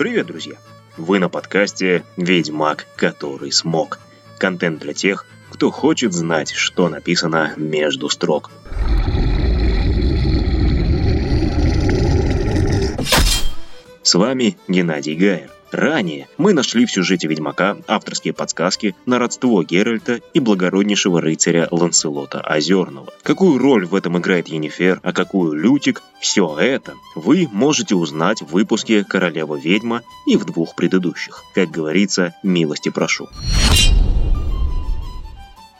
Привет, друзья! Вы на подкасте «Ведьмак, который смог». Контент для тех, кто хочет знать, что написано между строк. С вами Геннадий Гайер. Ранее мы нашли в сюжете Ведьмака авторские подсказки на родство Геральта и благороднейшего рыцаря Ланселота Озерного. Какую роль в этом играет Енифер, а какую Лютик, все это вы можете узнать в выпуске «Королева-ведьма» и в двух предыдущих. Как говорится, милости прошу.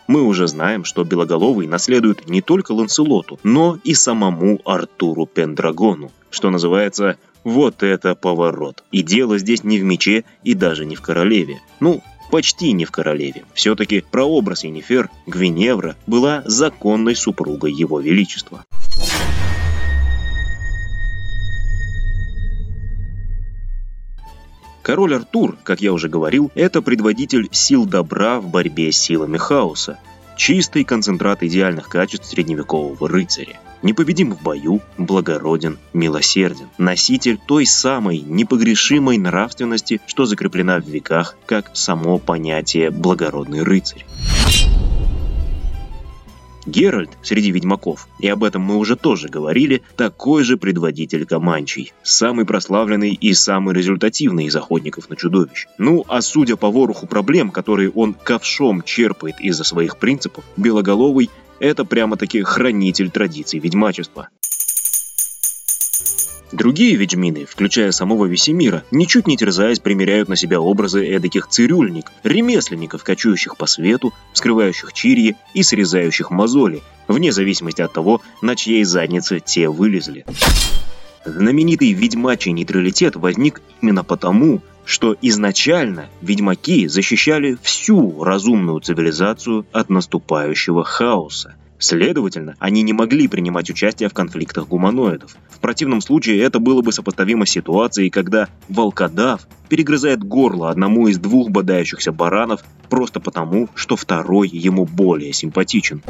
Мы уже знаем, что Белоголовый наследует не только Ланселоту, но и самому Артуру Пендрагону, что называется вот это поворот. И дело здесь не в мече и даже не в королеве. Ну, почти не в королеве. Все-таки прообраз Енифер, Гвиневра, была законной супругой его величества. Король Артур, как я уже говорил, это предводитель сил добра в борьбе с силами хаоса, чистый концентрат идеальных качеств средневекового рыцаря. Непобедим в бою, благороден, милосерден. Носитель той самой непогрешимой нравственности, что закреплена в веках, как само понятие «благородный рыцарь». Геральт среди ведьмаков, и об этом мы уже тоже говорили, такой же предводитель Команчей, самый прославленный и самый результативный из охотников на чудовищ. Ну, а судя по вороху проблем, которые он ковшом черпает из-за своих принципов, Белоголовый это прямо-таки хранитель традиций ведьмачества. Другие ведьмины, включая самого Весемира, ничуть не терзаясь, примеряют на себя образы эдаких цирюльник, ремесленников, кочующих по свету, вскрывающих чирьи и срезающих мозоли, вне зависимости от того, на чьей заднице те вылезли. Знаменитый ведьмачий нейтралитет возник именно потому, что изначально ведьмаки защищали всю разумную цивилизацию от наступающего хаоса. Следовательно, они не могли принимать участие в конфликтах гуманоидов. В противном случае это было бы сопоставимо с ситуацией, когда волкодав перегрызает горло одному из двух бодающихся баранов просто потому, что второй ему более симпатичен.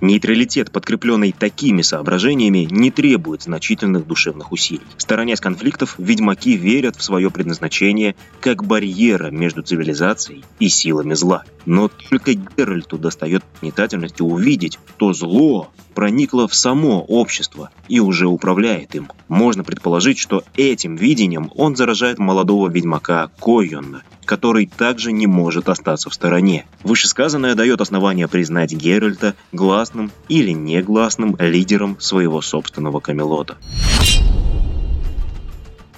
Нейтралитет, подкрепленный такими соображениями, не требует значительных душевных усилий. Сторонясь конфликтов, ведьмаки верят в свое предназначение как барьера между цивилизацией и силами зла. Но только Геральту достает метательности увидеть то зло, проникло в само общество и уже управляет им. Можно предположить, что этим видением он заражает молодого ведьмака Койона, который также не может остаться в стороне. Вышесказанное дает основание признать Геральта гласным или негласным лидером своего собственного Камелота.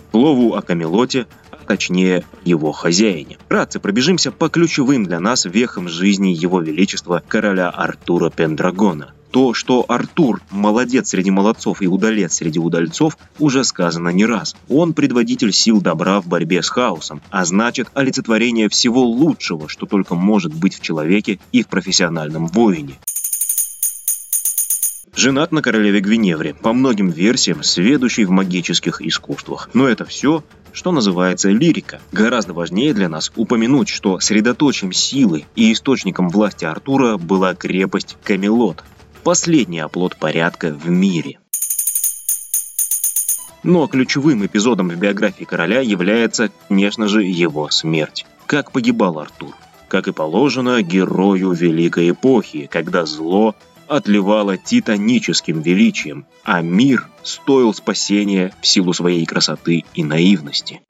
К слову о Камелоте, точнее его хозяине. Вкратце пробежимся по ключевым для нас вехам жизни его величества короля Артура Пендрагона – то, что Артур молодец среди молодцов и удалец среди удальцов, уже сказано не раз. Он предводитель сил добра в борьбе с хаосом, а значит олицетворение всего лучшего, что только может быть в человеке и в профессиональном воине. Женат на королеве Гвиневре, по многим версиям, сведущий в магических искусствах. Но это все, что называется лирика. Гораздо важнее для нас упомянуть, что средоточием силы и источником власти Артура была крепость Камелот, последний оплот порядка в мире. Но ключевым эпизодом в биографии короля является, конечно же, его смерть. Как погибал Артур. Как и положено герою Великой Эпохи, когда зло отливало титаническим величием, а мир стоил спасения в силу своей красоты и наивности.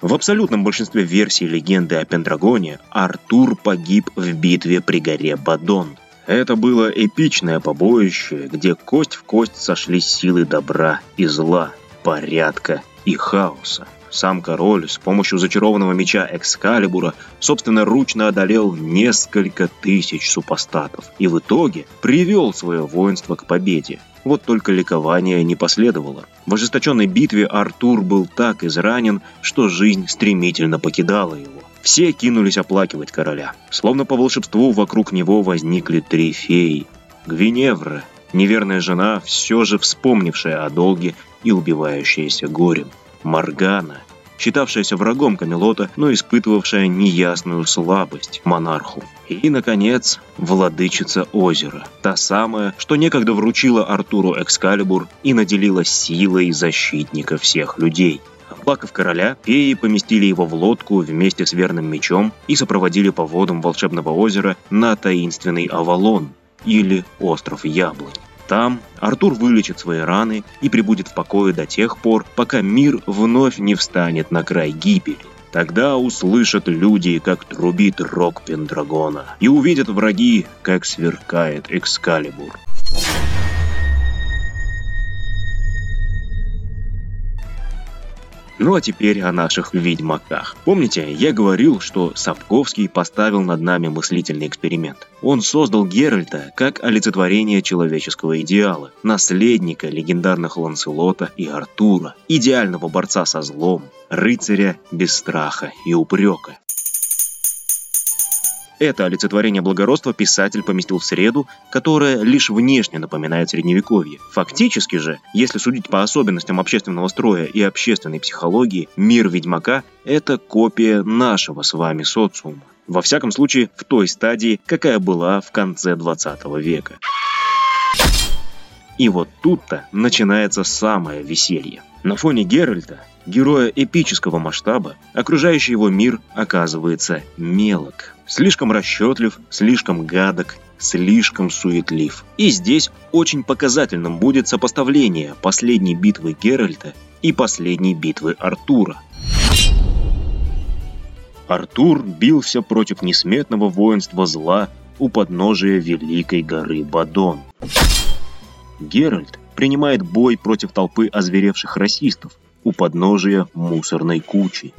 В абсолютном большинстве версий легенды о Пендрагоне Артур погиб в битве при горе Бадон. Это было эпичное побоище, где кость в кость сошлись силы добра и зла, порядка и хаоса. Сам король с помощью зачарованного меча Экскалибура собственноручно одолел несколько тысяч супостатов и в итоге привел свое воинство к победе. Вот только ликования не последовало. В ожесточенной битве Артур был так изранен, что жизнь стремительно покидала его. Все кинулись оплакивать короля. Словно по волшебству вокруг него возникли три феи. Гвиневра, неверная жена, все же вспомнившая о долге и убивающаяся горем. Маргана, считавшаяся врагом Камелота, но испытывавшая неясную слабость монарху. И, наконец, владычица озера. Та самая, что некогда вручила Артуру Экскалибур и наделила силой защитника всех людей. Оплакав короля, феи поместили его в лодку вместе с верным мечом и сопроводили по водам волшебного озера на таинственный Авалон, или остров Яблонь. Там Артур вылечит свои раны и прибудет в покое до тех пор, пока мир вновь не встанет на край гибели. Тогда услышат люди, как трубит рог Пендрагона, и увидят враги, как сверкает Экскалибур. Ну а теперь о наших ведьмаках. Помните, я говорил, что Сапковский поставил над нами мыслительный эксперимент. Он создал Геральта как олицетворение человеческого идеала, наследника легендарных Ланселота и Артура, идеального борца со злом, рыцаря без страха и упрека. Это олицетворение благородства писатель поместил в среду, которая лишь внешне напоминает средневековье. Фактически же, если судить по особенностям общественного строя и общественной психологии, мир Ведьмака – это копия нашего с вами социума. Во всяком случае, в той стадии, какая была в конце 20 века. И вот тут-то начинается самое веселье. На фоне Геральта, героя эпического масштаба, окружающий его мир оказывается мелок. Слишком расчетлив, слишком гадок, слишком суетлив. И здесь очень показательным будет сопоставление последней битвы Геральта и последней битвы Артура. Артур бился против несметного воинства зла у подножия Великой горы Бадон. Геральт принимает бой против толпы озверевших расистов у подножия мусорной кучи.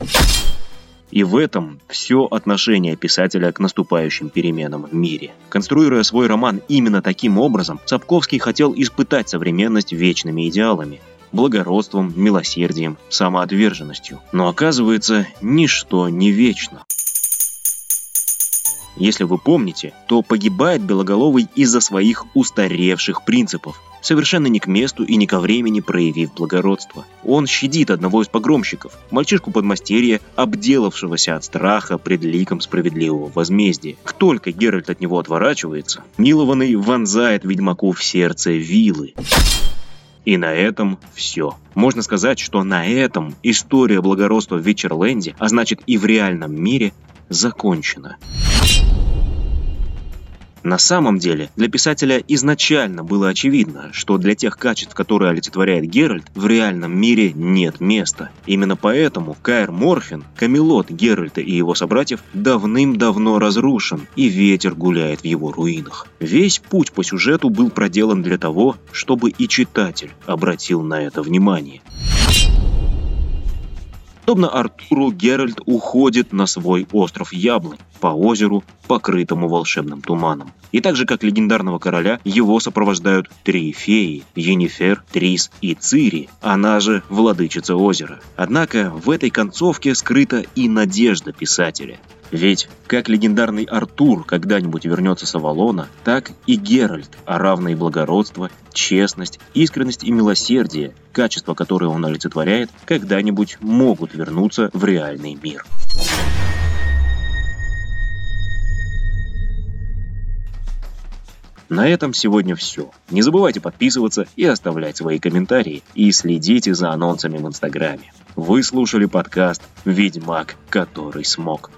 И в этом все отношение писателя к наступающим переменам в мире. Конструируя свой роман именно таким образом, Сапковский хотел испытать современность вечными идеалами, благородством, милосердием, самоотверженностью. Но оказывается, ничто не вечно. Если вы помните, то погибает Белоголовый из-за своих устаревших принципов, совершенно не к месту и не ко времени проявив благородство. Он щадит одного из погромщиков, мальчишку подмастерья, обделавшегося от страха пред ликом справедливого возмездия. Как только Геральт от него отворачивается, милованный вонзает ведьмаку в сердце вилы. И на этом все. Можно сказать, что на этом история благородства в Вечерленде, а значит и в реальном мире, закончена. На самом деле, для писателя изначально было очевидно, что для тех качеств, которые олицетворяет Геральт, в реальном мире нет места. Именно поэтому Каэр Морфин, Камелот Геральта и его собратьев, давным-давно разрушен, и ветер гуляет в его руинах. Весь путь по сюжету был проделан для того, чтобы и читатель обратил на это внимание. Подобно Артуру, Геральт уходит на свой остров Яблонь по озеру, покрытому волшебным туманом. И так же, как легендарного короля, его сопровождают три феи – Енифер, Трис и Цири, она же владычица озера. Однако в этой концовке скрыта и надежда писателя. Ведь как легендарный Артур когда-нибудь вернется с Авалона, так и Геральт, а равные благородство, честность, искренность и милосердие, качества, которые он олицетворяет, когда-нибудь могут вернуться в реальный мир. На этом сегодня все. Не забывайте подписываться и оставлять свои комментарии. И следите за анонсами в Инстаграме. Вы слушали подкаст «Ведьмак, который смог».